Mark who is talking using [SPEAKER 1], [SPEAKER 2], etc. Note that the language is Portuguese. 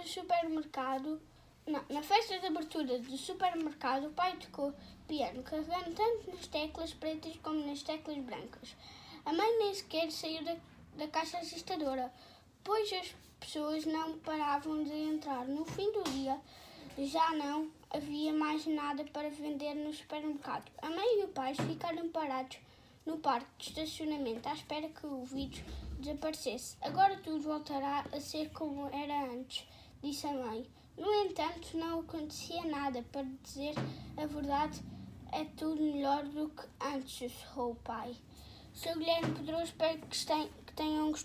[SPEAKER 1] do supermercado, não, na festa de abertura do supermercado, o pai tocou piano, carregando tanto nas teclas pretas como nas teclas brancas. A mãe nem sequer saiu da, da caixa assustadora, pois as pessoas não paravam de entrar. No fim do dia, já não havia mais nada para vender no supermercado. A mãe e o pai ficaram parados no parque de estacionamento à espera que o vírus desaparecesse. Agora tudo voltará a ser como era antes, disse a mãe. No entanto, não acontecia nada. Para dizer a verdade, é tudo melhor do que antes, sussurrou o pai. Sou Guilherme Pedroso, espero que tenham gostado.